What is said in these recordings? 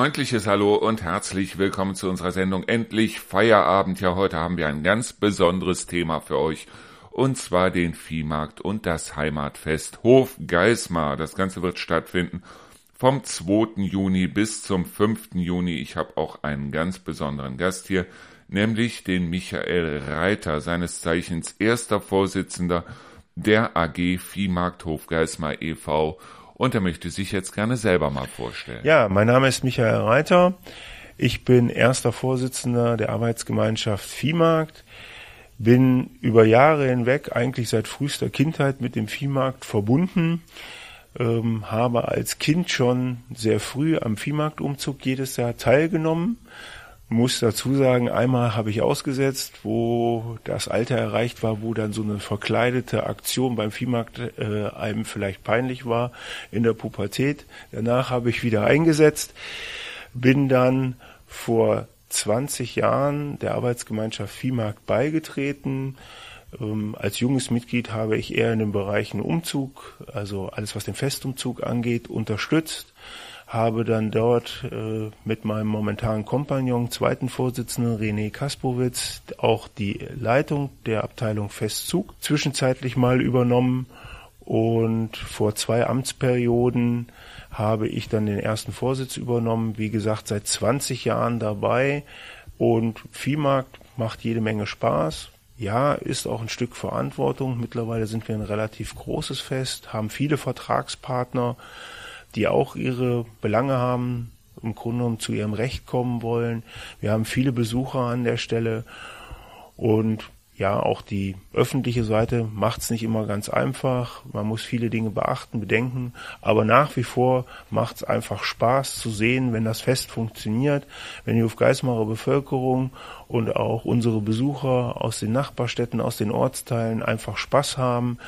freundliches Hallo und herzlich willkommen zu unserer Sendung Endlich Feierabend. Ja, heute haben wir ein ganz besonderes Thema für euch und zwar den Viehmarkt und das Heimatfest Hof Geismar. Das Ganze wird stattfinden vom 2. Juni bis zum 5. Juni. Ich habe auch einen ganz besonderen Gast hier, nämlich den Michael Reiter, seines Zeichens erster Vorsitzender der AG Viehmarkt Hofgeismar e.V. Und er möchte sich jetzt gerne selber mal vorstellen. Ja, mein Name ist Michael Reiter. Ich bin erster Vorsitzender der Arbeitsgemeinschaft Viehmarkt. Bin über Jahre hinweg, eigentlich seit frühester Kindheit mit dem Viehmarkt verbunden. Ähm, habe als Kind schon sehr früh am Viehmarktumzug jedes Jahr teilgenommen muss dazu sagen, einmal habe ich ausgesetzt, wo das Alter erreicht war, wo dann so eine verkleidete Aktion beim Viehmarkt äh, einem vielleicht peinlich war in der Pubertät. Danach habe ich wieder eingesetzt, bin dann vor 20 Jahren der Arbeitsgemeinschaft Viehmarkt beigetreten. Ähm, als junges Mitglied habe ich eher in den Bereichen Umzug, also alles was den Festumzug angeht, unterstützt habe dann dort äh, mit meinem momentanen Kompagnon, zweiten Vorsitzenden René Kaspowitz, auch die Leitung der Abteilung Festzug zwischenzeitlich mal übernommen und vor zwei Amtsperioden habe ich dann den ersten Vorsitz übernommen. Wie gesagt, seit 20 Jahren dabei und Viehmarkt macht jede Menge Spaß. Ja, ist auch ein Stück Verantwortung. Mittlerweile sind wir ein relativ großes Fest, haben viele Vertragspartner die auch ihre Belange haben, im Grunde genommen zu ihrem Recht kommen wollen. Wir haben viele Besucher an der Stelle und ja, auch die öffentliche Seite macht es nicht immer ganz einfach. Man muss viele Dinge beachten, bedenken. Aber nach wie vor macht es einfach Spaß zu sehen, wenn das Fest funktioniert, wenn die Hofgeismarer Bevölkerung und auch unsere Besucher aus den Nachbarstädten, aus den Ortsteilen einfach Spaß haben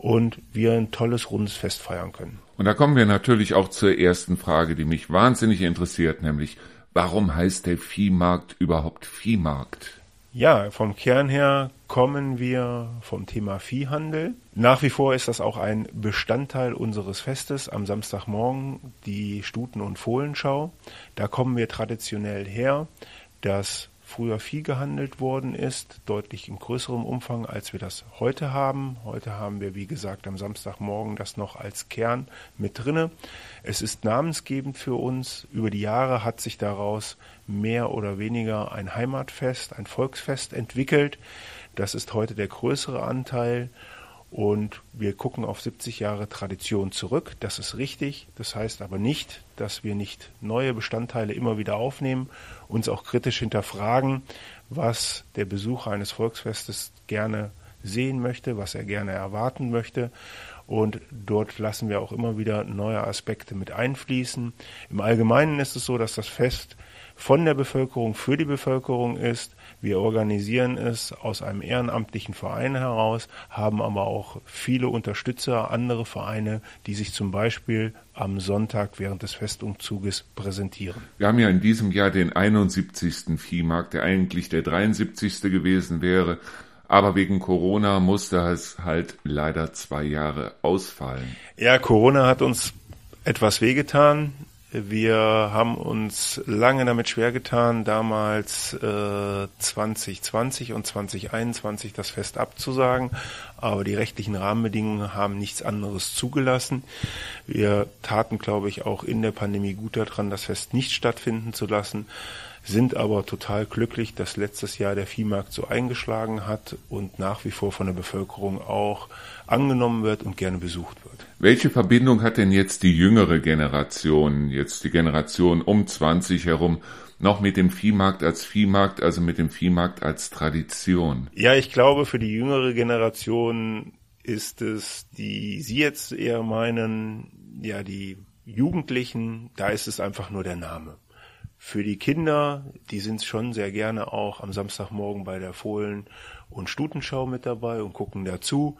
und wir ein tolles rundes Fest feiern können. Und da kommen wir natürlich auch zur ersten Frage, die mich wahnsinnig interessiert, nämlich warum heißt der Viehmarkt überhaupt Viehmarkt? Ja, vom Kern her kommen wir vom Thema Viehhandel. Nach wie vor ist das auch ein Bestandteil unseres Festes am Samstagmorgen, die Stuten- und Fohlenschau. Da kommen wir traditionell her. Das früher Vieh gehandelt worden ist, deutlich im größeren Umfang, als wir das heute haben. Heute haben wir, wie gesagt, am Samstagmorgen das noch als Kern mit drinne. Es ist namensgebend für uns. Über die Jahre hat sich daraus mehr oder weniger ein Heimatfest, ein Volksfest entwickelt. Das ist heute der größere Anteil. Und wir gucken auf 70 Jahre Tradition zurück. Das ist richtig. Das heißt aber nicht, dass wir nicht neue Bestandteile immer wieder aufnehmen, uns auch kritisch hinterfragen, was der Besucher eines Volksfestes gerne sehen möchte, was er gerne erwarten möchte. Und dort lassen wir auch immer wieder neue Aspekte mit einfließen. Im Allgemeinen ist es so, dass das Fest von der Bevölkerung für die Bevölkerung ist. Wir organisieren es aus einem ehrenamtlichen Verein heraus, haben aber auch viele Unterstützer, andere Vereine, die sich zum Beispiel am Sonntag während des Festumzuges präsentieren. Wir haben ja in diesem Jahr den 71. Viehmarkt, der eigentlich der 73. gewesen wäre. Aber wegen Corona musste es halt leider zwei Jahre ausfallen. Ja, Corona hat uns etwas wehgetan. Wir haben uns lange damit schwer getan, damals äh, 2020 und 2021 das Fest abzusagen, aber die rechtlichen Rahmenbedingungen haben nichts anderes zugelassen. Wir taten, glaube ich, auch in der Pandemie gut daran, das Fest nicht stattfinden zu lassen, sind aber total glücklich, dass letztes Jahr der Viehmarkt so eingeschlagen hat und nach wie vor von der Bevölkerung auch angenommen wird und gerne besucht wird. Welche Verbindung hat denn jetzt die jüngere Generation, jetzt die Generation um 20 herum, noch mit dem Viehmarkt als Viehmarkt, also mit dem Viehmarkt als Tradition? Ja, ich glaube, für die jüngere Generation ist es, die Sie jetzt eher meinen, ja, die Jugendlichen, da ist es einfach nur der Name. Für die Kinder, die sind schon sehr gerne auch am Samstagmorgen bei der Fohlen- und Stutenschau mit dabei und gucken dazu.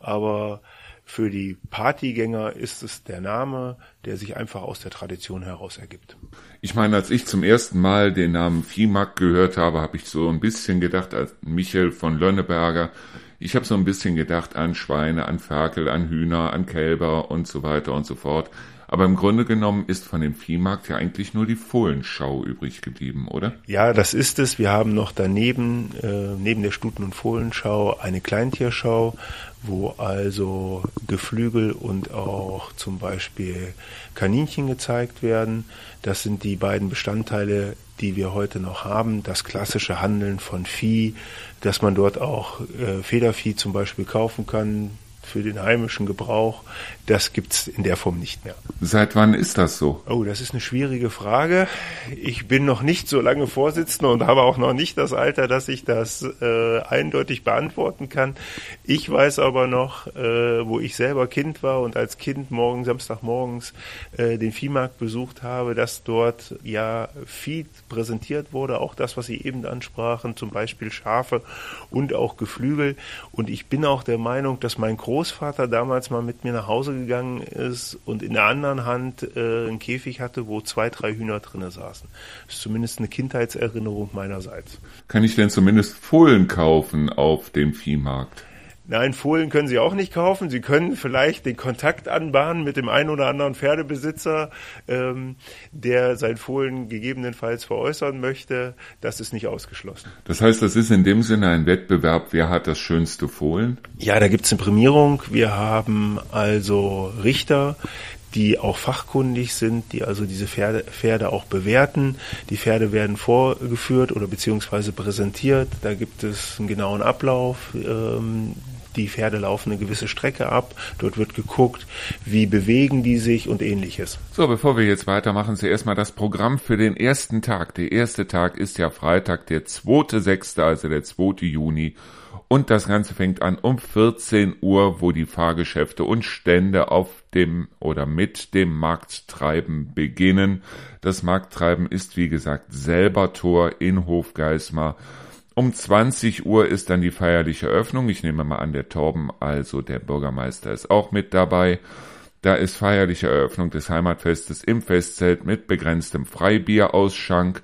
Aber für die Partygänger ist es der Name, der sich einfach aus der Tradition heraus ergibt. Ich meine, als ich zum ersten Mal den Namen Viehmarkt gehört habe, habe ich so ein bisschen gedacht als Michael von Lönneberger. Ich habe so ein bisschen gedacht an Schweine, an Ferkel, an Hühner, an Kälber und so weiter und so fort. Aber im Grunde genommen ist von dem Viehmarkt ja eigentlich nur die Fohlenschau übrig geblieben, oder? Ja, das ist es. Wir haben noch daneben, äh, neben der Stuten- und Fohlenschau, eine Kleintierschau, wo also Geflügel und auch zum Beispiel Kaninchen gezeigt werden. Das sind die beiden Bestandteile, die wir heute noch haben. Das klassische Handeln von Vieh, dass man dort auch äh, Federvieh zum Beispiel kaufen kann, für den heimischen Gebrauch, das gibt's in der Form nicht mehr. Seit wann ist das so? Oh, das ist eine schwierige Frage. Ich bin noch nicht so lange Vorsitzender und habe auch noch nicht das Alter, dass ich das äh, eindeutig beantworten kann. Ich weiß aber noch, äh, wo ich selber Kind war und als Kind morgen, Samstagmorgens äh, den Viehmarkt besucht habe, dass dort ja Vieh präsentiert wurde, auch das, was Sie eben ansprachen, zum Beispiel Schafe und auch Geflügel. Und ich bin auch der Meinung, dass mein Groß Großvater damals mal mit mir nach Hause gegangen ist und in der anderen Hand äh, einen Käfig hatte, wo zwei, drei Hühner drinnen saßen. Das ist zumindest eine Kindheitserinnerung meinerseits. Kann ich denn zumindest Fohlen kaufen auf dem Viehmarkt? Nein, Fohlen können Sie auch nicht kaufen. Sie können vielleicht den Kontakt anbahnen mit dem einen oder anderen Pferdebesitzer, ähm, der sein Fohlen gegebenenfalls veräußern möchte. Das ist nicht ausgeschlossen. Das heißt, das ist in dem Sinne ein Wettbewerb, wer hat das schönste Fohlen? Ja, da gibt es eine Prämierung. Wir haben also Richter, die auch fachkundig sind, die also diese Pferde, Pferde auch bewerten. Die Pferde werden vorgeführt oder beziehungsweise präsentiert. Da gibt es einen genauen Ablauf. Ähm, die Pferde laufen eine gewisse Strecke ab, dort wird geguckt, wie bewegen die sich und ähnliches. So, bevor wir jetzt weitermachen, zuerst mal das Programm für den ersten Tag. Der erste Tag ist ja Freitag, der 2.6., also der 2. Juni. Und das Ganze fängt an um 14 Uhr, wo die Fahrgeschäfte und Stände auf dem oder mit dem Markttreiben beginnen. Das Markttreiben ist wie gesagt selber Tor in Hofgeismar um 20 Uhr ist dann die feierliche Öffnung. Ich nehme mal an, der Torben, also der Bürgermeister, ist auch mit dabei. Da ist feierliche Eröffnung des Heimatfestes im Festzelt mit begrenztem Freibierausschank.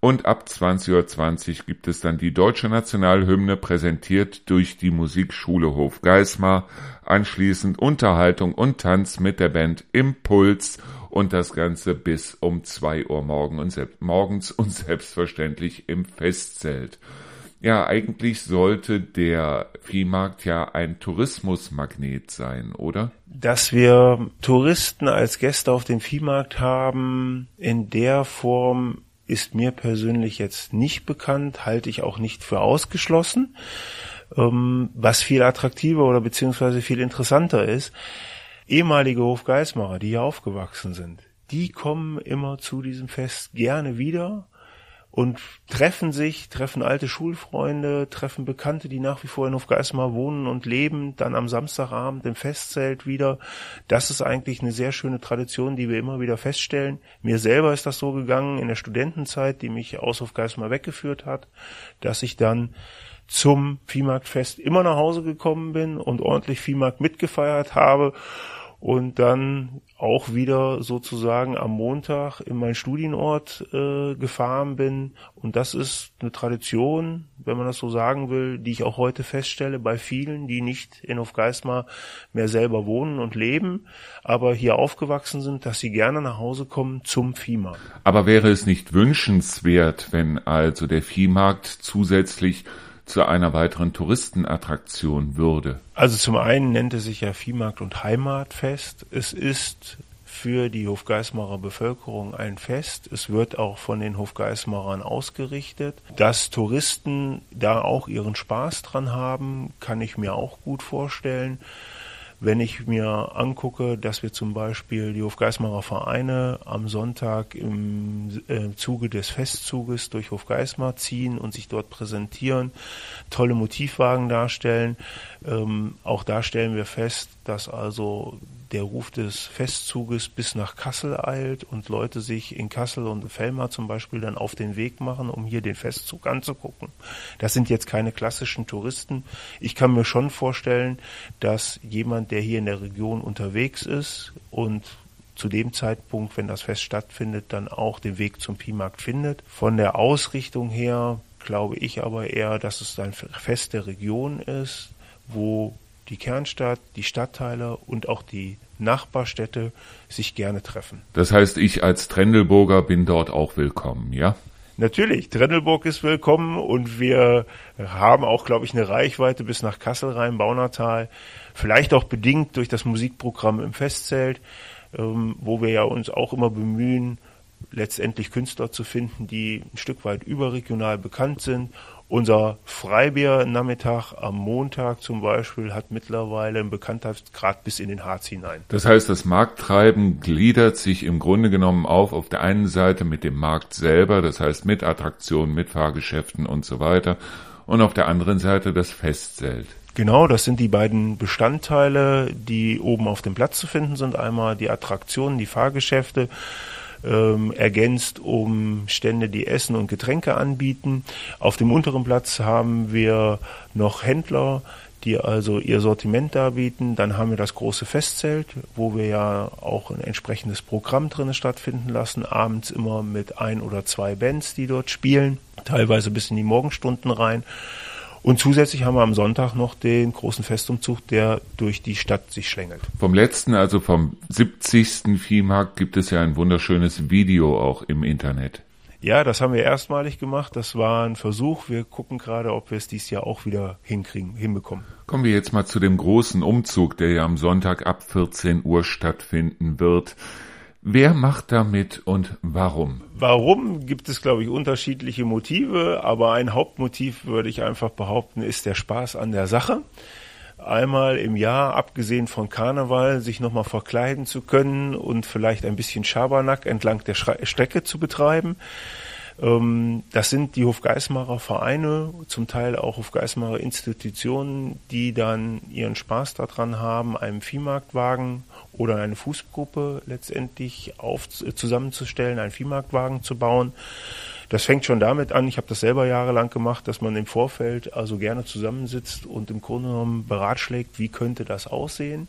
Und ab 20.20 Uhr gibt es dann die deutsche Nationalhymne präsentiert durch die Musikschule Hofgeismar. Anschließend Unterhaltung und Tanz mit der Band Impuls und das Ganze bis um 2 Uhr morgens und selbstverständlich im Festzelt. Ja, eigentlich sollte der Viehmarkt ja ein Tourismusmagnet sein, oder? Dass wir Touristen als Gäste auf dem Viehmarkt haben, in der Form ist mir persönlich jetzt nicht bekannt, halte ich auch nicht für ausgeschlossen. Ähm, was viel attraktiver oder beziehungsweise viel interessanter ist, ehemalige Hofgeismacher, die hier aufgewachsen sind, die kommen immer zu diesem Fest gerne wieder und treffen sich, treffen alte Schulfreunde, treffen Bekannte, die nach wie vor in Hofgeismar wohnen und leben, dann am Samstagabend im Festzelt wieder. Das ist eigentlich eine sehr schöne Tradition, die wir immer wieder feststellen. Mir selber ist das so gegangen in der Studentenzeit, die mich aus Hofgeismar weggeführt hat, dass ich dann zum Viehmarktfest immer nach Hause gekommen bin und ordentlich Viehmarkt mitgefeiert habe und dann auch wieder sozusagen am Montag in meinen Studienort äh, gefahren bin. Und das ist eine Tradition, wenn man das so sagen will, die ich auch heute feststelle bei vielen, die nicht in Hofgeismar mehr selber wohnen und leben, aber hier aufgewachsen sind, dass sie gerne nach Hause kommen zum Viehmarkt. Aber wäre es nicht wünschenswert, wenn also der Viehmarkt zusätzlich zu einer weiteren Touristenattraktion würde? Also zum einen nennt es sich ja Viehmarkt und Heimatfest. Es ist für die Hofgeismarer Bevölkerung ein Fest. Es wird auch von den Hofgeismarern ausgerichtet. Dass Touristen da auch ihren Spaß dran haben, kann ich mir auch gut vorstellen. Wenn ich mir angucke, dass wir zum Beispiel die Hofgeismarer Vereine am Sonntag im äh, Zuge des Festzuges durch Hofgeismar ziehen und sich dort präsentieren, tolle Motivwagen darstellen, ähm, auch da stellen wir fest, dass also der Ruf des Festzuges bis nach Kassel eilt und Leute sich in Kassel und Fellmar zum Beispiel dann auf den Weg machen, um hier den Festzug anzugucken. Das sind jetzt keine klassischen Touristen. Ich kann mir schon vorstellen, dass jemand, der hier in der Region unterwegs ist und zu dem Zeitpunkt, wenn das Fest stattfindet, dann auch den Weg zum Pimarkt findet. Von der Ausrichtung her glaube ich aber eher, dass es ein Fest der Region ist, wo die Kernstadt, die Stadtteile und auch die Nachbarstädte sich gerne treffen. Das heißt, ich als Trendelburger bin dort auch willkommen, ja? Natürlich, Trendelburg ist willkommen und wir haben auch, glaube ich, eine Reichweite bis nach Kassel rein, Baunatal. Vielleicht auch bedingt durch das Musikprogramm im Festzelt, ähm, wo wir ja uns auch immer bemühen, letztendlich Künstler zu finden, die ein Stück weit überregional bekannt sind unser Freibier-Nachmittag am Montag zum Beispiel hat mittlerweile einen Bekanntheitsgrad bis in den Harz hinein. Das heißt, das Markttreiben gliedert sich im Grunde genommen auf auf der einen Seite mit dem Markt selber, das heißt mit Attraktionen, mit Fahrgeschäften und so weiter, und auf der anderen Seite das Festzelt. Genau, das sind die beiden Bestandteile, die oben auf dem Platz zu finden sind. Einmal die Attraktionen, die Fahrgeschäfte ähm, ergänzt um Stände, die Essen und Getränke anbieten. Auf dem unteren Platz haben wir noch Händler, die also ihr Sortiment darbieten. Dann haben wir das große Festzelt, wo wir ja auch ein entsprechendes Programm drinnen stattfinden lassen, abends immer mit ein oder zwei Bands, die dort spielen, teilweise bis in die Morgenstunden rein. Und zusätzlich haben wir am Sonntag noch den großen Festumzug, der durch die Stadt sich schlängelt. Vom letzten, also vom 70. Viehmarkt, gibt es ja ein wunderschönes Video auch im Internet. Ja, das haben wir erstmalig gemacht. Das war ein Versuch. Wir gucken gerade, ob wir es dieses Jahr auch wieder hinkriegen, hinbekommen. Kommen wir jetzt mal zu dem großen Umzug, der ja am Sonntag ab 14 Uhr stattfinden wird. Wer macht damit und warum? Warum gibt es, glaube ich, unterschiedliche Motive, aber ein Hauptmotiv, würde ich einfach behaupten, ist der Spaß an der Sache. Einmal im Jahr, abgesehen von Karneval, sich nochmal verkleiden zu können und vielleicht ein bisschen Schabernack entlang der Strecke zu betreiben. Ähm, das sind die Hofgeismarer Vereine, zum Teil auch Hofgeismarer Institutionen, die dann ihren Spaß daran haben, einen Viehmarktwagen oder eine Fußgruppe letztendlich auf, zusammenzustellen, einen Viehmarktwagen zu bauen. Das fängt schon damit an, ich habe das selber jahrelang gemacht, dass man im Vorfeld also gerne zusammensitzt und im Grunde genommen beratschlägt, wie könnte das aussehen.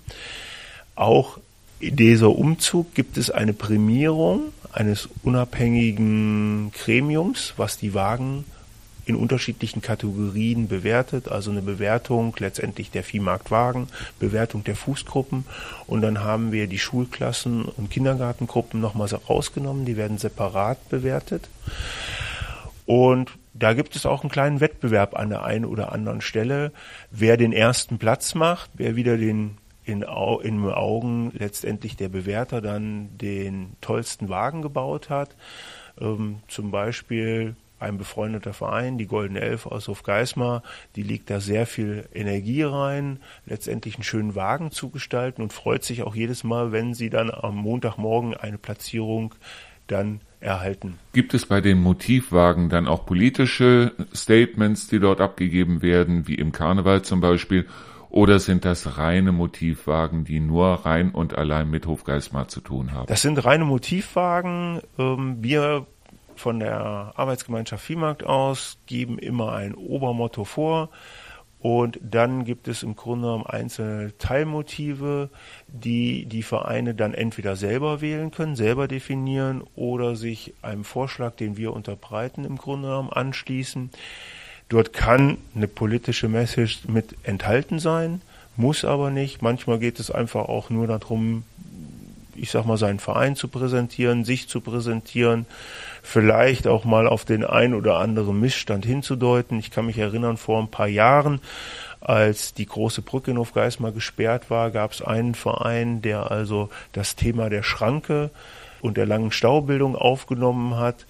Auch in dieser Umzug gibt es eine Prämierung eines unabhängigen Gremiums, was die Wagen in unterschiedlichen Kategorien bewertet, also eine Bewertung letztendlich der Viehmarktwagen, Bewertung der Fußgruppen. Und dann haben wir die Schulklassen und Kindergartengruppen nochmal rausgenommen, die werden separat bewertet. Und da gibt es auch einen kleinen Wettbewerb an der einen oder anderen Stelle, wer den ersten Platz macht, wer wieder den in, in Augen letztendlich der Bewerter dann den tollsten Wagen gebaut hat. Ähm, zum Beispiel ein befreundeter Verein, die Goldene Elf aus Hofgeismar, die legt da sehr viel Energie rein, letztendlich einen schönen Wagen zu gestalten und freut sich auch jedes Mal, wenn sie dann am Montagmorgen eine Platzierung dann erhalten. Gibt es bei den Motivwagen dann auch politische Statements, die dort abgegeben werden, wie im Karneval zum Beispiel? Oder sind das reine Motivwagen, die nur rein und allein mit Hofgeismar zu tun haben? Das sind reine Motivwagen. Ähm, wir von der Arbeitsgemeinschaft Viehmarkt aus geben immer ein Obermotto vor. Und dann gibt es im Grunde genommen einzelne Teilmotive, die die Vereine dann entweder selber wählen können, selber definieren oder sich einem Vorschlag, den wir unterbreiten, im Grunde genommen anschließen. Dort kann eine politische Message mit enthalten sein, muss aber nicht. Manchmal geht es einfach auch nur darum, ich sag mal, seinen Verein zu präsentieren, sich zu präsentieren, vielleicht auch mal auf den ein oder anderen Missstand hinzudeuten. Ich kann mich erinnern, vor ein paar Jahren, als die große Brücke in Hofgeismar gesperrt war, gab es einen Verein, der also das Thema der Schranke und der langen Staubildung aufgenommen hat.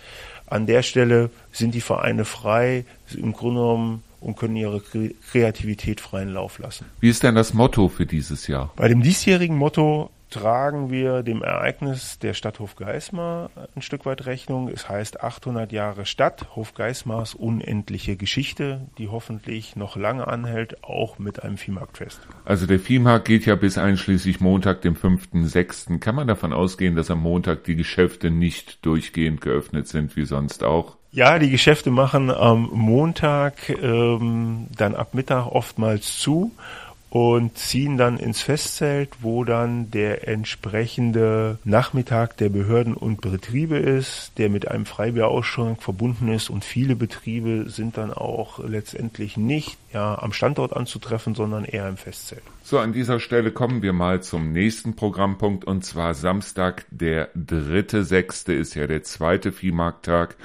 An der Stelle sind die Vereine frei, im Grunde genommen und können ihre Kreativität freien Lauf lassen. Wie ist denn das Motto für dieses Jahr? Bei dem diesjährigen Motto tragen wir dem Ereignis der Stadt Hofgeismar ein Stück weit Rechnung. Es heißt 800 Jahre Stadt, Hofgeismars unendliche Geschichte, die hoffentlich noch lange anhält, auch mit einem Viehmarktfest. Also der Viehmarkt geht ja bis einschließlich Montag, dem 5.6. Kann man davon ausgehen, dass am Montag die Geschäfte nicht durchgehend geöffnet sind, wie sonst auch? Ja, die Geschäfte machen am Montag ähm, dann ab Mittag oftmals zu und ziehen dann ins Festzelt, wo dann der entsprechende Nachmittag der Behörden und Betriebe ist, der mit einem Freibierausschank verbunden ist und viele Betriebe sind dann auch letztendlich nicht ja, am Standort anzutreffen, sondern eher im Festzelt. So, an dieser Stelle kommen wir mal zum nächsten Programmpunkt und zwar Samstag, der dritte sechste ist ja der zweite Viehmarkttag.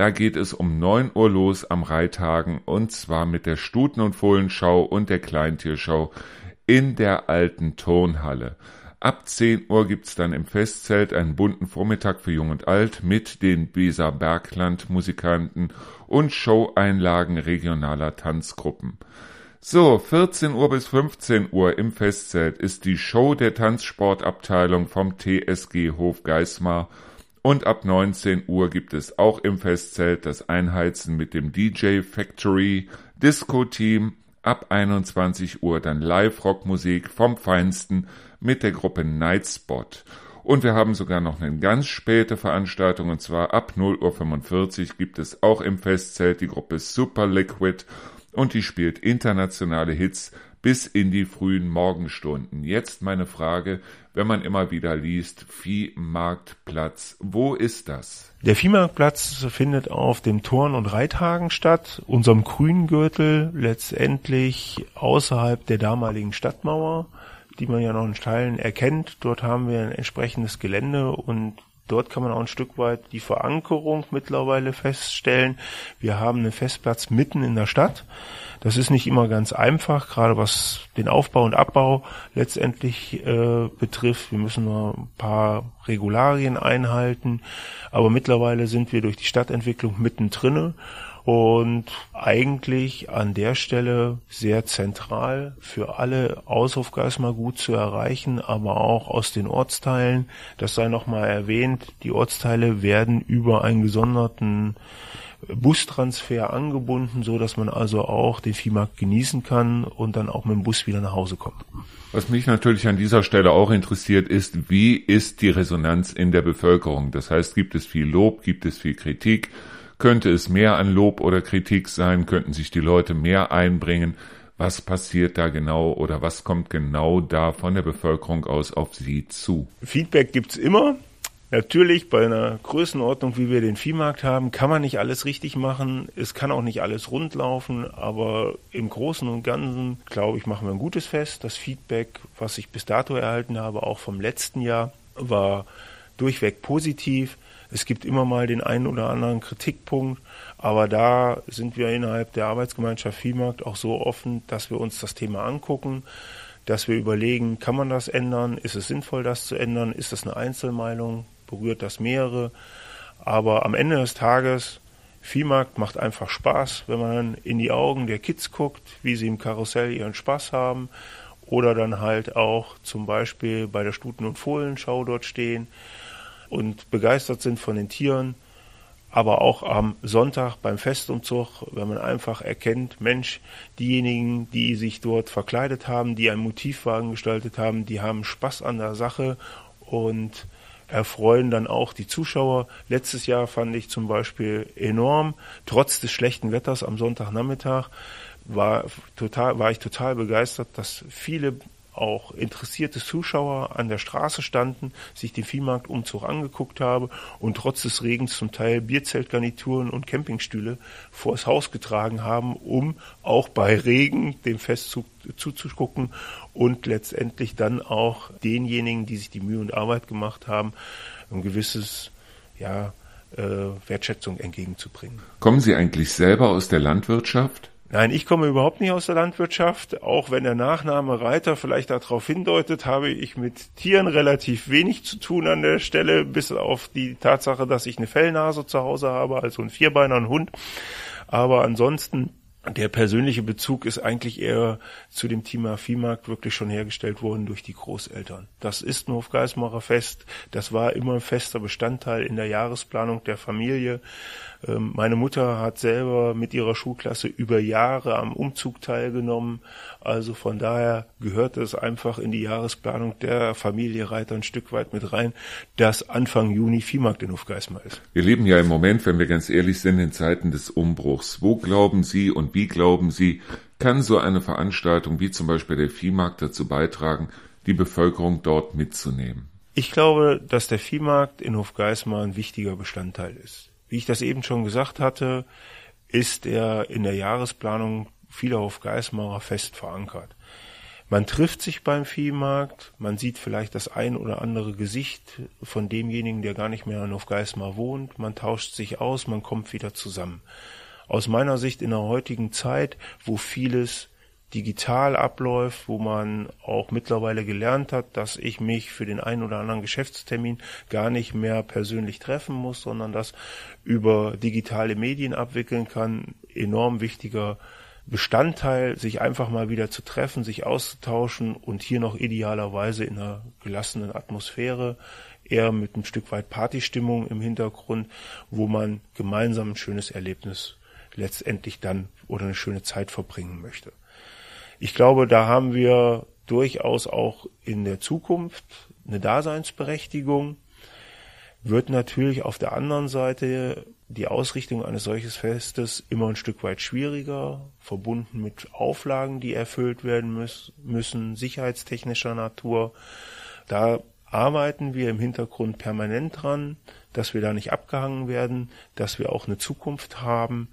Da geht es um 9 Uhr los am Reithagen und zwar mit der Stuten- und Fohlenschau und der Kleintierschau in der alten Turnhalle. Ab 10 Uhr gibt's dann im Festzelt einen bunten Vormittag für Jung und Alt mit den Beser Bergland Musikanten und Showeinlagen regionaler Tanzgruppen. So, 14 Uhr bis 15 Uhr im Festzelt ist die Show der Tanzsportabteilung vom TSG Hof Geismar und ab 19 Uhr gibt es auch im Festzelt das Einheizen mit dem DJ Factory Disco Team. Ab 21 Uhr dann Live-Rockmusik vom Feinsten mit der Gruppe Nightspot. Und wir haben sogar noch eine ganz späte Veranstaltung und zwar ab 0.45 Uhr gibt es auch im Festzelt die Gruppe Super Liquid und die spielt internationale Hits bis in die frühen Morgenstunden. Jetzt meine Frage, wenn man immer wieder liest, Viehmarktplatz, wo ist das? Der Viehmarktplatz findet auf dem Turn- und Reithagen statt, unserem Grüngürtel, letztendlich außerhalb der damaligen Stadtmauer, die man ja noch in Teilen erkennt. Dort haben wir ein entsprechendes Gelände und Dort kann man auch ein Stück weit die Verankerung mittlerweile feststellen. Wir haben einen Festplatz mitten in der Stadt. Das ist nicht immer ganz einfach, gerade was den Aufbau und Abbau letztendlich äh, betrifft. Wir müssen nur ein paar Regularien einhalten, aber mittlerweile sind wir durch die Stadtentwicklung mittendrin und eigentlich an der Stelle sehr zentral für alle Aushofgeismar gut zu erreichen, aber auch aus den Ortsteilen. Das sei nochmal erwähnt, die Ortsteile werden über einen gesonderten Bustransfer angebunden, so dass man also auch den Viehmarkt genießen kann und dann auch mit dem Bus wieder nach Hause kommt. Was mich natürlich an dieser Stelle auch interessiert ist, wie ist die Resonanz in der Bevölkerung? Das heißt, gibt es viel Lob, gibt es viel Kritik? Könnte es mehr an Lob oder Kritik sein? Könnten sich die Leute mehr einbringen? Was passiert da genau oder was kommt genau da von der Bevölkerung aus auf Sie zu? Feedback gibt's immer. Natürlich, bei einer Größenordnung, wie wir den Viehmarkt haben, kann man nicht alles richtig machen. Es kann auch nicht alles rund laufen, aber im Großen und Ganzen, glaube ich, machen wir ein gutes Fest. Das Feedback, was ich bis dato erhalten habe, auch vom letzten Jahr, war durchweg positiv. Es gibt immer mal den einen oder anderen Kritikpunkt, aber da sind wir innerhalb der Arbeitsgemeinschaft Viehmarkt auch so offen, dass wir uns das Thema angucken dass wir überlegen, kann man das ändern? Ist es sinnvoll, das zu ändern? Ist das eine Einzelmeinung? berührt das mehrere. Aber am Ende des Tages, Viehmarkt macht einfach Spaß, wenn man in die Augen der Kids guckt, wie sie im Karussell ihren Spaß haben. Oder dann halt auch zum Beispiel bei der Stuten- und Fohlenschau dort stehen und begeistert sind von den Tieren. Aber auch am Sonntag beim Festumzug, wenn man einfach erkennt, Mensch, diejenigen, die sich dort verkleidet haben, die einen Motivwagen gestaltet haben, die haben Spaß an der Sache und erfreuen dann auch die Zuschauer. Letztes Jahr fand ich zum Beispiel enorm, trotz des schlechten Wetters am Sonntagnachmittag, war total, war ich total begeistert, dass viele auch interessierte Zuschauer an der Straße standen, sich den Viehmarktumzug angeguckt habe und trotz des Regens zum Teil Bierzeltgarnituren und Campingstühle vors Haus getragen haben, um auch bei Regen dem Festzug zuzugucken und letztendlich dann auch denjenigen, die sich die Mühe und Arbeit gemacht haben, ein gewisses, ja, äh, Wertschätzung entgegenzubringen. Kommen Sie eigentlich selber aus der Landwirtschaft? Nein, ich komme überhaupt nicht aus der Landwirtschaft. Auch wenn der Nachname Reiter vielleicht darauf hindeutet, habe ich mit Tieren relativ wenig zu tun an der Stelle, bis auf die Tatsache, dass ich eine Fellnase zu Hause habe, also ein Vierbeiner, ein Hund. Aber ansonsten der persönliche Bezug ist eigentlich eher zu dem Thema Viehmarkt wirklich schon hergestellt worden durch die Großeltern. Das ist ein Hofgeismacher Fest. Das war immer ein fester Bestandteil in der Jahresplanung der Familie. Ähm, meine Mutter hat selber mit ihrer Schulklasse über Jahre am Umzug teilgenommen. Also von daher gehört es einfach in die Jahresplanung der Familie Reiter ein Stück weit mit rein, dass Anfang Juni Viehmarkt in Hofgeismar ist. Wir leben ja im Moment, wenn wir ganz ehrlich sind, in Zeiten des Umbruchs. Wo glauben Sie und wie glauben Sie, kann so eine Veranstaltung wie zum Beispiel der Viehmarkt dazu beitragen, die Bevölkerung dort mitzunehmen? Ich glaube, dass der Viehmarkt in Hofgeismar ein wichtiger Bestandteil ist. Wie ich das eben schon gesagt hatte, ist er in der Jahresplanung vieler Hofgeismarer fest verankert. Man trifft sich beim Viehmarkt, man sieht vielleicht das ein oder andere Gesicht von demjenigen, der gar nicht mehr in Hofgeismar wohnt, man tauscht sich aus, man kommt wieder zusammen. Aus meiner Sicht in der heutigen Zeit, wo vieles digital abläuft, wo man auch mittlerweile gelernt hat, dass ich mich für den einen oder anderen Geschäftstermin gar nicht mehr persönlich treffen muss, sondern das über digitale Medien abwickeln kann. Enorm wichtiger Bestandteil, sich einfach mal wieder zu treffen, sich auszutauschen und hier noch idealerweise in einer gelassenen Atmosphäre, eher mit ein Stück weit Partystimmung im Hintergrund, wo man gemeinsam ein schönes Erlebnis letztendlich dann oder eine schöne Zeit verbringen möchte. Ich glaube, da haben wir durchaus auch in der Zukunft eine Daseinsberechtigung. Wird natürlich auf der anderen Seite die Ausrichtung eines solches Festes immer ein Stück weit schwieriger, verbunden mit Auflagen, die erfüllt werden müssen, sicherheitstechnischer Natur. Da arbeiten wir im Hintergrund permanent dran, dass wir da nicht abgehangen werden, dass wir auch eine Zukunft haben.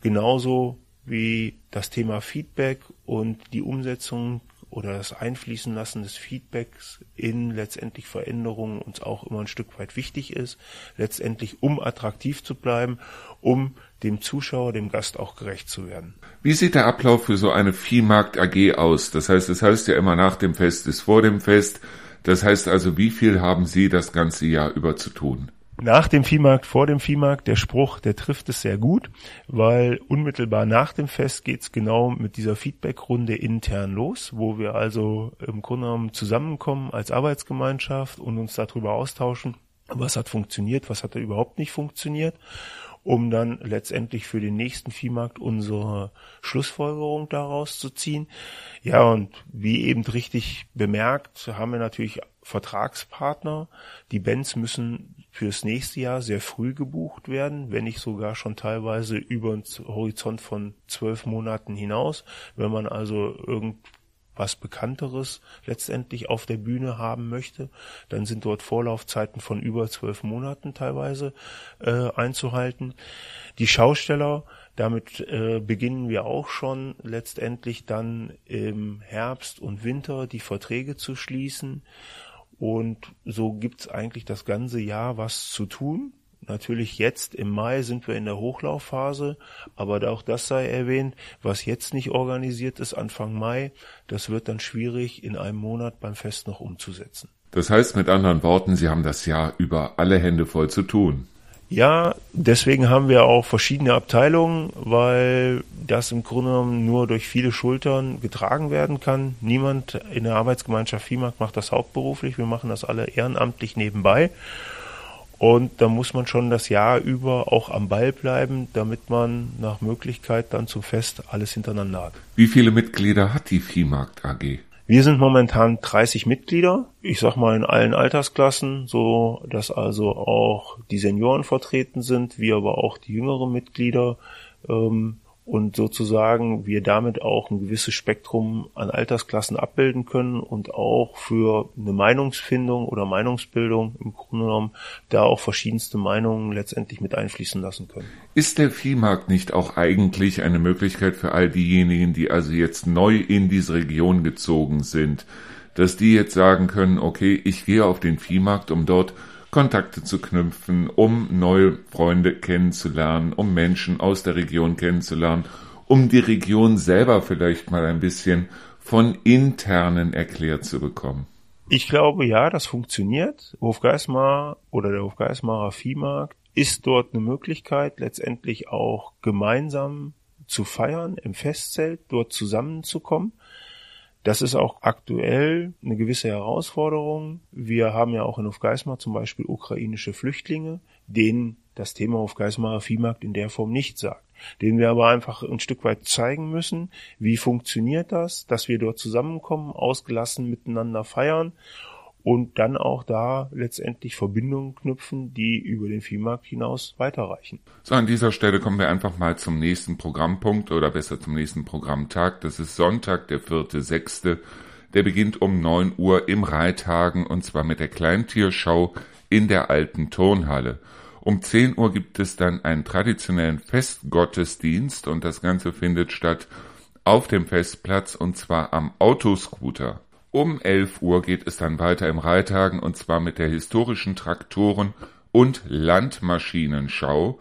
Genauso wie das Thema Feedback und die Umsetzung oder das Einfließen lassen des Feedbacks in letztendlich Veränderungen uns auch immer ein Stück weit wichtig ist, letztendlich um attraktiv zu bleiben, um dem Zuschauer, dem Gast auch gerecht zu werden. Wie sieht der Ablauf für so eine Viehmarkt AG aus? Das heißt, es das heißt ja immer nach dem Fest ist vor dem Fest. Das heißt also, wie viel haben Sie das ganze Jahr über zu tun? Nach dem Viehmarkt, vor dem Viehmarkt, der Spruch, der trifft es sehr gut, weil unmittelbar nach dem Fest geht's genau mit dieser Feedbackrunde intern los, wo wir also im Grunde genommen zusammenkommen als Arbeitsgemeinschaft und uns darüber austauschen, was hat funktioniert, was hat da überhaupt nicht funktioniert, um dann letztendlich für den nächsten Viehmarkt unsere Schlussfolgerung daraus zu ziehen. Ja, und wie eben richtig bemerkt, haben wir natürlich Vertragspartner. Die Bands müssen fürs nächste Jahr sehr früh gebucht werden, wenn nicht sogar schon teilweise über einen Horizont von zwölf Monaten hinaus. Wenn man also irgendwas Bekannteres letztendlich auf der Bühne haben möchte, dann sind dort Vorlaufzeiten von über zwölf Monaten teilweise äh, einzuhalten. Die Schausteller, damit äh, beginnen wir auch schon letztendlich dann im Herbst und Winter die Verträge zu schließen und so gibt's eigentlich das ganze Jahr was zu tun. Natürlich jetzt im Mai sind wir in der Hochlaufphase, aber auch das sei erwähnt, was jetzt nicht organisiert ist Anfang Mai, das wird dann schwierig in einem Monat beim Fest noch umzusetzen. Das heißt mit anderen Worten, Sie haben das Jahr über alle Hände voll zu tun. Ja, deswegen haben wir auch verschiedene Abteilungen, weil das im Grunde genommen nur durch viele Schultern getragen werden kann. Niemand in der Arbeitsgemeinschaft FIMAG macht das hauptberuflich, wir machen das alle ehrenamtlich nebenbei. Und da muss man schon das Jahr über auch am Ball bleiben, damit man nach Möglichkeit dann zum Fest alles hintereinander hat. Wie viele Mitglieder hat die Viehmarkt AG? Wir sind momentan 30 Mitglieder, ich sag mal in allen Altersklassen, so dass also auch die Senioren vertreten sind, wie aber auch die jüngeren Mitglieder. Ähm, und sozusagen wir damit auch ein gewisses Spektrum an Altersklassen abbilden können und auch für eine Meinungsfindung oder Meinungsbildung im Grunde genommen da auch verschiedenste Meinungen letztendlich mit einfließen lassen können. Ist der Viehmarkt nicht auch eigentlich eine Möglichkeit für all diejenigen, die also jetzt neu in diese Region gezogen sind, dass die jetzt sagen können, okay, ich gehe auf den Viehmarkt, um dort Kontakte zu knüpfen, um neue Freunde kennenzulernen, um Menschen aus der Region kennenzulernen, um die Region selber vielleicht mal ein bisschen von internen erklärt zu bekommen. Ich glaube, ja, das funktioniert. Hofgeismar oder der Hofgeismarer Viehmarkt ist dort eine Möglichkeit, letztendlich auch gemeinsam zu feiern, im Festzelt dort zusammenzukommen. Das ist auch aktuell eine gewisse Herausforderung. Wir haben ja auch in Hofgeismar zum Beispiel ukrainische Flüchtlinge, denen das Thema Hofgeismarer Viehmarkt in der Form nicht sagt. Denen wir aber einfach ein Stück weit zeigen müssen, wie funktioniert das, dass wir dort zusammenkommen, ausgelassen miteinander feiern und dann auch da letztendlich Verbindungen knüpfen, die über den Viehmarkt hinaus weiterreichen. So, an dieser Stelle kommen wir einfach mal zum nächsten Programmpunkt oder besser zum nächsten Programmtag. Das ist Sonntag, der vierte, sechste. Der beginnt um neun Uhr im Reithagen und zwar mit der Kleintierschau in der alten Turnhalle. Um 10 Uhr gibt es dann einen traditionellen Festgottesdienst und das Ganze findet statt auf dem Festplatz und zwar am Autoscooter. Um 11 Uhr geht es dann weiter im Reithagen und zwar mit der historischen Traktoren- und Landmaschinenschau.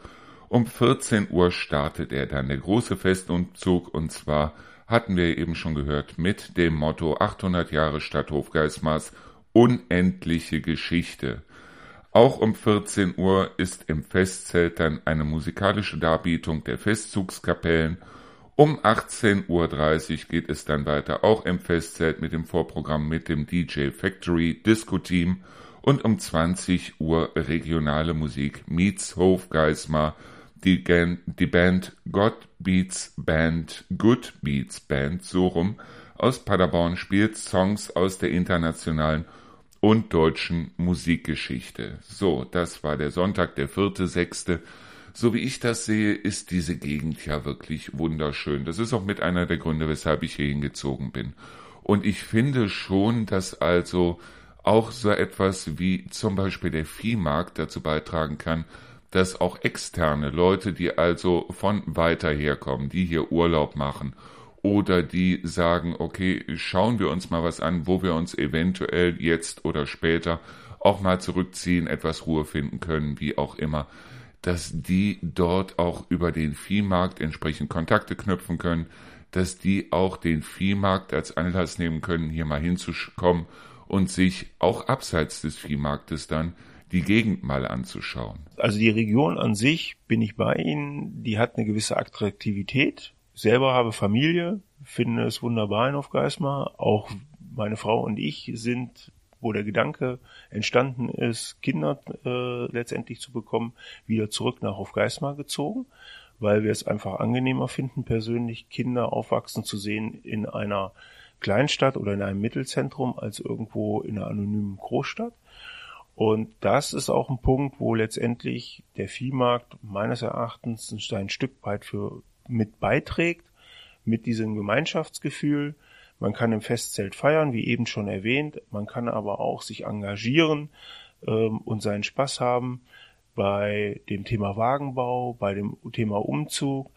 Um 14 Uhr startet er dann der große Festumzug und zwar hatten wir eben schon gehört mit dem Motto 800 Jahre Stadthof Geismars unendliche Geschichte. Auch um 14 Uhr ist im Festzelt dann eine musikalische Darbietung der Festzugskapellen um 18.30 Uhr geht es dann weiter, auch im Festzelt mit dem Vorprogramm mit dem DJ Factory Disco Team und um 20 Uhr regionale Musik meets Hofgeismar, die, die Band God Beats Band, Good Beats Band, so rum, aus Paderborn spielt Songs aus der internationalen und deutschen Musikgeschichte. So, das war der Sonntag, der vierte, sechste so wie ich das sehe, ist diese Gegend ja wirklich wunderschön. Das ist auch mit einer der Gründe, weshalb ich hier hingezogen bin. Und ich finde schon, dass also auch so etwas wie zum Beispiel der Viehmarkt dazu beitragen kann, dass auch externe Leute, die also von weiter herkommen, die hier Urlaub machen oder die sagen, okay, schauen wir uns mal was an, wo wir uns eventuell jetzt oder später auch mal zurückziehen, etwas Ruhe finden können, wie auch immer, dass die dort auch über den Viehmarkt entsprechend Kontakte knüpfen können, dass die auch den Viehmarkt als Anlass nehmen können, hier mal hinzukommen und sich auch abseits des Viehmarktes dann die Gegend mal anzuschauen. Also die Region an sich bin ich bei Ihnen, die hat eine gewisse Attraktivität. selber habe Familie, finde es wunderbar in Aufgeismar. Auch meine Frau und ich sind wo der Gedanke entstanden ist, Kinder äh, letztendlich zu bekommen, wieder zurück nach Hofgeismar gezogen, weil wir es einfach angenehmer finden, persönlich Kinder aufwachsen zu sehen in einer Kleinstadt oder in einem Mittelzentrum als irgendwo in einer anonymen Großstadt. Und das ist auch ein Punkt, wo letztendlich der Viehmarkt meines Erachtens ein Stück weit für mit beiträgt, mit diesem Gemeinschaftsgefühl, man kann im Festzelt feiern, wie eben schon erwähnt. Man kann aber auch sich engagieren ähm, und seinen Spaß haben bei dem Thema Wagenbau, bei dem Thema Umzug.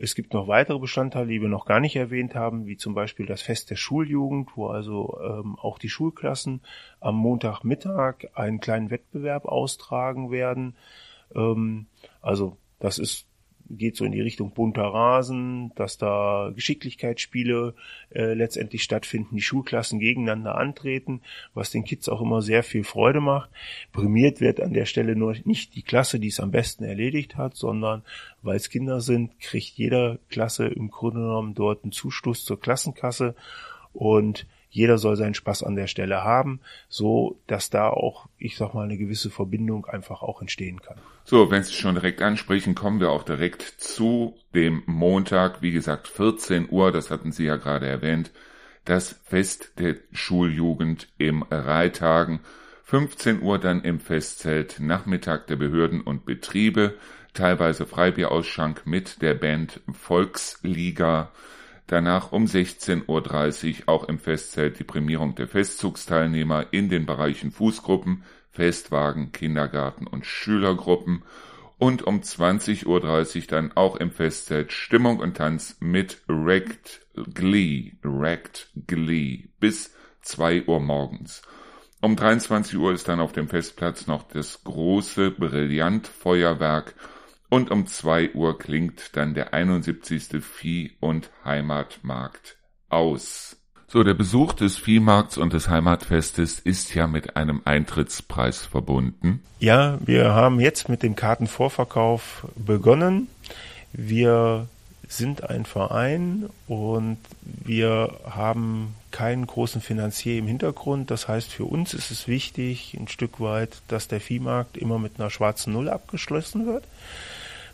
Es gibt noch weitere Bestandteile, die wir noch gar nicht erwähnt haben, wie zum Beispiel das Fest der Schuljugend, wo also ähm, auch die Schulklassen am Montagmittag einen kleinen Wettbewerb austragen werden. Ähm, also das ist geht so in die Richtung bunter Rasen, dass da Geschicklichkeitsspiele äh, letztendlich stattfinden, die Schulklassen gegeneinander antreten, was den Kids auch immer sehr viel Freude macht. Prämiert wird an der Stelle nur nicht die Klasse, die es am besten erledigt hat, sondern weil es Kinder sind, kriegt jeder Klasse im Grunde genommen dort einen Zustoß zur Klassenkasse und jeder soll seinen Spaß an der Stelle haben, so dass da auch, ich sag mal, eine gewisse Verbindung einfach auch entstehen kann. So, wenn Sie schon direkt ansprechen, kommen wir auch direkt zu dem Montag, wie gesagt, 14 Uhr, das hatten Sie ja gerade erwähnt, das Fest der Schuljugend im Reithagen. 15 Uhr dann im Festzelt, Nachmittag der Behörden und Betriebe, teilweise Freibierausschank mit der Band Volksliga. Danach um 16.30 Uhr auch im Festzelt die Prämierung der Festzugsteilnehmer in den Bereichen Fußgruppen, Festwagen, Kindergarten und Schülergruppen und um 20.30 Uhr dann auch im Festzelt Stimmung und Tanz mit Wrecked Glee, Wrecked Glee bis 2 Uhr morgens. Um 23 Uhr ist dann auf dem Festplatz noch das große Brillantfeuerwerk und um zwei Uhr klingt dann der 71. Vieh- und Heimatmarkt aus. So, der Besuch des Viehmarkts und des Heimatfestes ist ja mit einem Eintrittspreis verbunden. Ja, wir haben jetzt mit dem Kartenvorverkauf begonnen. Wir sind ein Verein und wir haben keinen großen Finanzier im Hintergrund. Das heißt, für uns ist es wichtig, ein Stück weit, dass der Viehmarkt immer mit einer schwarzen Null abgeschlossen wird.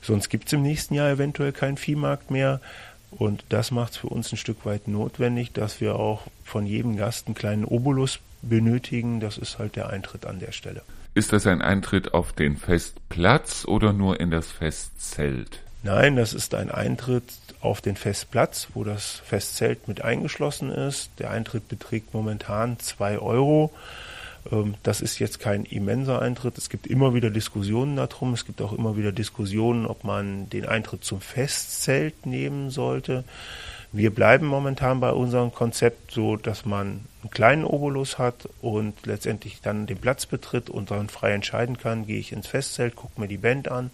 Sonst gibt es im nächsten Jahr eventuell keinen Viehmarkt mehr. Und das macht es für uns ein Stück weit notwendig, dass wir auch von jedem Gast einen kleinen Obolus benötigen. Das ist halt der Eintritt an der Stelle. Ist das ein Eintritt auf den Festplatz oder nur in das Festzelt? Nein, das ist ein Eintritt auf den Festplatz, wo das Festzelt mit eingeschlossen ist. Der Eintritt beträgt momentan zwei Euro. Ähm, das ist jetzt kein immenser Eintritt. Es gibt immer wieder Diskussionen darum. Es gibt auch immer wieder Diskussionen, ob man den Eintritt zum Festzelt nehmen sollte. Wir bleiben momentan bei unserem Konzept so, dass man einen kleinen Obolus hat und letztendlich dann den Platz betritt und dann frei entscheiden kann, gehe ich ins Festzelt, gucke mir die Band an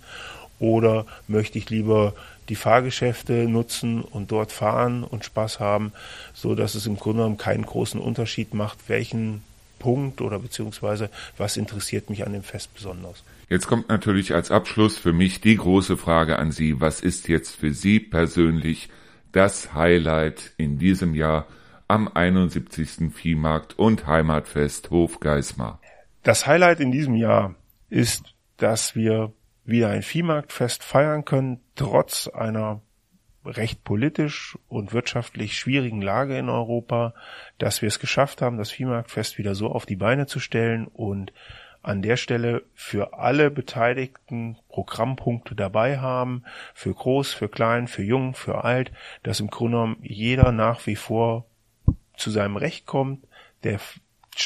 oder möchte ich lieber die Fahrgeschäfte nutzen und dort fahren und Spaß haben, so dass es im Grunde genommen keinen großen Unterschied macht, welchen Punkt oder beziehungsweise was interessiert mich an dem Fest besonders. Jetzt kommt natürlich als Abschluss für mich die große Frage an Sie. Was ist jetzt für Sie persönlich das Highlight in diesem Jahr am 71. Viehmarkt und Heimatfest Hof Geismar? Das Highlight in diesem Jahr ist, dass wir wieder ein Viehmarktfest feiern können, trotz einer recht politisch und wirtschaftlich schwierigen Lage in Europa, dass wir es geschafft haben, das Viehmarktfest wieder so auf die Beine zu stellen und an der Stelle für alle Beteiligten Programmpunkte dabei haben, für groß, für klein, für jung, für alt, dass im Grunde genommen jeder nach wie vor zu seinem Recht kommt, der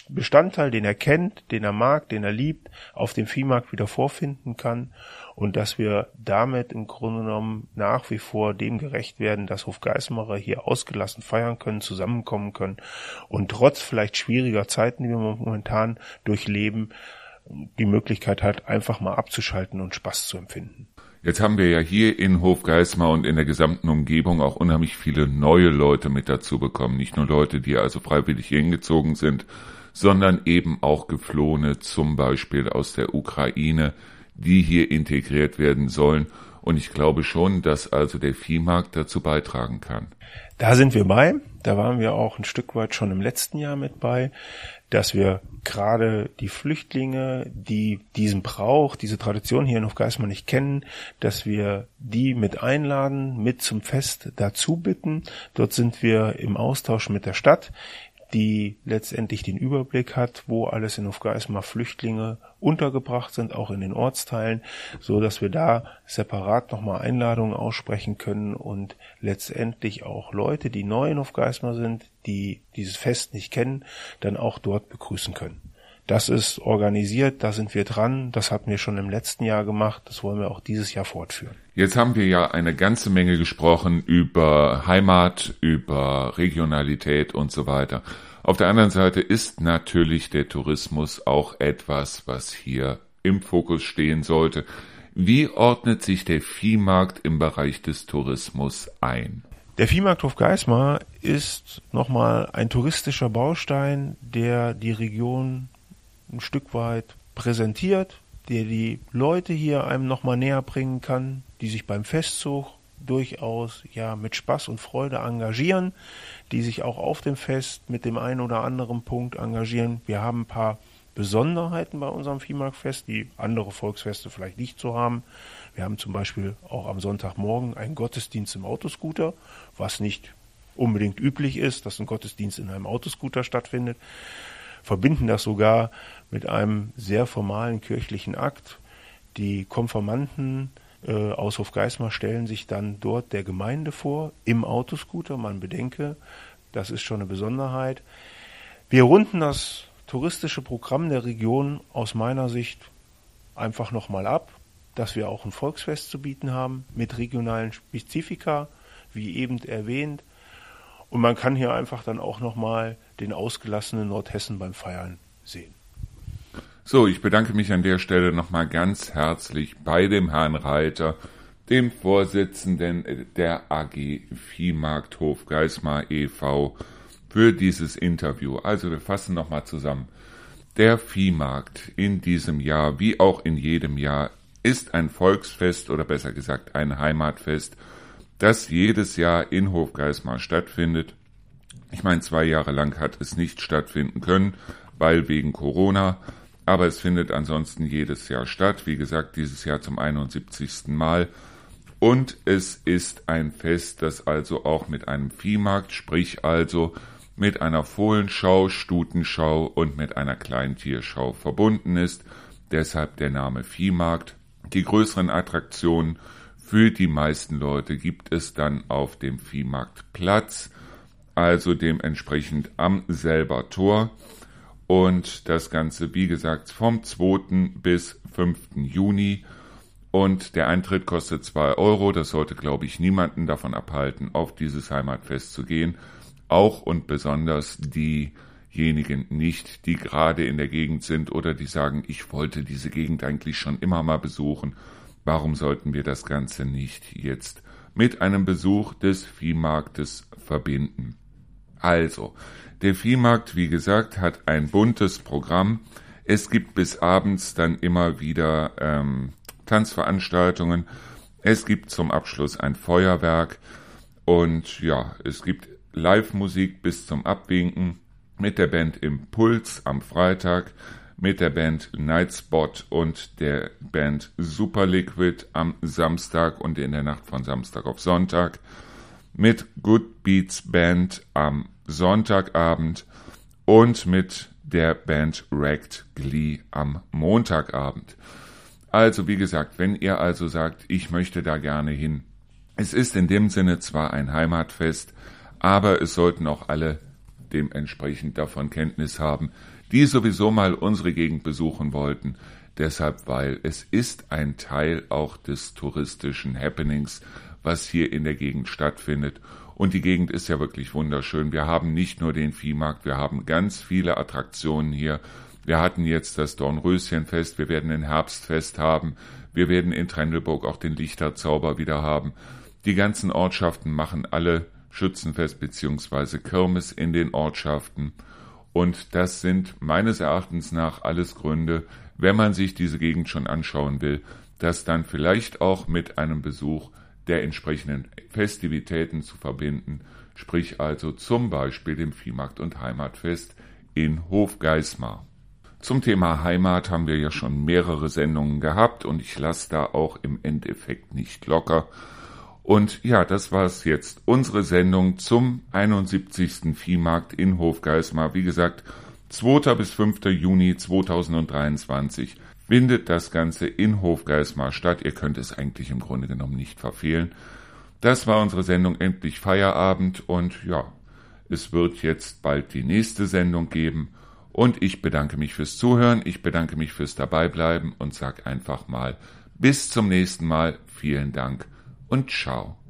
Bestandteil, den er kennt, den er mag, den er liebt, auf dem Viehmarkt wieder vorfinden kann und dass wir damit im Grunde genommen nach wie vor dem gerecht werden, dass Hofgeismacher hier ausgelassen feiern können, zusammenkommen können und trotz vielleicht schwieriger Zeiten, die wir momentan durchleben, die Möglichkeit hat, einfach mal abzuschalten und Spaß zu empfinden. Jetzt haben wir ja hier in Hofgeismar und in der gesamten Umgebung auch unheimlich viele neue Leute mit dazu bekommen. Nicht nur Leute, die also freiwillig hingezogen sind, sondern eben auch Geflohene, zum Beispiel aus der Ukraine, die hier integriert werden sollen. Und ich glaube schon, dass also der Viehmarkt dazu beitragen kann. Da sind wir bei. Da waren wir auch ein Stück weit schon im letzten Jahr mit bei, dass wir gerade die Flüchtlinge, die diesen Brauch, diese Tradition hier in Hofgeismar nicht kennen, dass wir die mit einladen, mit zum Fest dazu bitten. Dort sind wir im Austausch mit der Stadt die letztendlich den Überblick hat, wo alles in Hofgeismar Flüchtlinge untergebracht sind, auch in den Ortsteilen, so dass wir da separat nochmal Einladungen aussprechen können und letztendlich auch Leute, die neu in Hofgeismar sind, die dieses Fest nicht kennen, dann auch dort begrüßen können. Das ist organisiert, da sind wir dran, das hatten wir schon im letzten Jahr gemacht, das wollen wir auch dieses Jahr fortführen. Jetzt haben wir ja eine ganze Menge gesprochen über Heimat, über Regionalität und so weiter. Auf der anderen Seite ist natürlich der Tourismus auch etwas, was hier im Fokus stehen sollte. Wie ordnet sich der Viehmarkt im Bereich des Tourismus ein? Der Viehmarkthof Geismar ist nochmal ein touristischer Baustein, der die Region ein Stück weit präsentiert, der die Leute hier einem nochmal näher bringen kann, die sich beim Festzug durchaus ja mit Spaß und Freude engagieren, die sich auch auf dem Fest mit dem einen oder anderen Punkt engagieren. Wir haben ein paar Besonderheiten bei unserem Viehmarktfest, die andere Volksfeste vielleicht nicht so haben. Wir haben zum Beispiel auch am Sonntagmorgen einen Gottesdienst im Autoscooter, was nicht unbedingt üblich ist, dass ein Gottesdienst in einem Autoscooter stattfindet verbinden das sogar mit einem sehr formalen kirchlichen Akt. Die Konformanten äh, aus Hofgeismar stellen sich dann dort der Gemeinde vor, im Autoscooter. Man bedenke, das ist schon eine Besonderheit. Wir runden das touristische Programm der Region aus meiner Sicht einfach nochmal ab, dass wir auch ein Volksfest zu bieten haben mit regionalen Spezifika, wie eben erwähnt. Und man kann hier einfach dann auch nochmal den ausgelassenen Nordhessen beim Feiern sehen. So, ich bedanke mich an der Stelle nochmal ganz herzlich bei dem Herrn Reiter, dem Vorsitzenden der AG Viehmarkthof Geismar e.V. für dieses Interview. Also wir fassen nochmal zusammen. Der Viehmarkt in diesem Jahr, wie auch in jedem Jahr, ist ein Volksfest oder besser gesagt ein Heimatfest, das jedes Jahr in Hofgeismar stattfindet ich meine, zwei Jahre lang hat es nicht stattfinden können, weil wegen Corona, aber es findet ansonsten jedes Jahr statt. Wie gesagt, dieses Jahr zum 71. Mal. Und es ist ein Fest, das also auch mit einem Viehmarkt, sprich also mit einer Fohlenschau, Stutenschau und mit einer Kleintierschau verbunden ist. Deshalb der Name Viehmarkt. Die größeren Attraktionen für die meisten Leute gibt es dann auf dem Viehmarktplatz, also dementsprechend am selber Tor. Und das Ganze, wie gesagt, vom 2. bis 5. Juni. Und der Eintritt kostet 2 Euro. Das sollte, glaube ich, niemanden davon abhalten, auf dieses Heimatfest zu gehen auch und besonders diejenigen nicht, die gerade in der Gegend sind oder die sagen, ich wollte diese Gegend eigentlich schon immer mal besuchen. Warum sollten wir das Ganze nicht jetzt mit einem Besuch des Viehmarktes verbinden? Also, der Viehmarkt, wie gesagt, hat ein buntes Programm. Es gibt bis abends dann immer wieder ähm, Tanzveranstaltungen. Es gibt zum Abschluss ein Feuerwerk. Und ja, es gibt Live-Musik bis zum Abwinken mit der Band Impuls am Freitag, mit der Band Nightspot und der Band Super Liquid am Samstag und in der Nacht von Samstag auf Sonntag, mit Good Beats Band am Sonntagabend und mit der Band Wrecked Glee am Montagabend. Also wie gesagt, wenn ihr also sagt, ich möchte da gerne hin, es ist in dem Sinne zwar ein Heimatfest, aber es sollten auch alle dementsprechend davon Kenntnis haben, die sowieso mal unsere Gegend besuchen wollten. Deshalb, weil es ist ein Teil auch des touristischen Happenings, was hier in der Gegend stattfindet. Und die Gegend ist ja wirklich wunderschön. Wir haben nicht nur den Viehmarkt, wir haben ganz viele Attraktionen hier. Wir hatten jetzt das Dornröschenfest, wir werden ein Herbstfest haben, wir werden in Trendelburg auch den Lichterzauber wieder haben. Die ganzen Ortschaften machen alle Schützenfest beziehungsweise Kirmes in den Ortschaften. Und das sind meines Erachtens nach alles Gründe, wenn man sich diese Gegend schon anschauen will, das dann vielleicht auch mit einem Besuch der entsprechenden Festivitäten zu verbinden, sprich also zum Beispiel dem Viehmarkt- und Heimatfest in Hofgeismar. Zum Thema Heimat haben wir ja schon mehrere Sendungen gehabt und ich lasse da auch im Endeffekt nicht locker. Und ja, das war's jetzt. Unsere Sendung zum 71. Viehmarkt in Hofgeismar. Wie gesagt, 2. bis 5. Juni 2023 findet das Ganze in Hofgeismar statt. Ihr könnt es eigentlich im Grunde genommen nicht verfehlen. Das war unsere Sendung Endlich Feierabend und ja, es wird jetzt bald die nächste Sendung geben. Und ich bedanke mich fürs Zuhören, ich bedanke mich fürs Dabeibleiben und sag einfach mal bis zum nächsten Mal. Vielen Dank und ciao.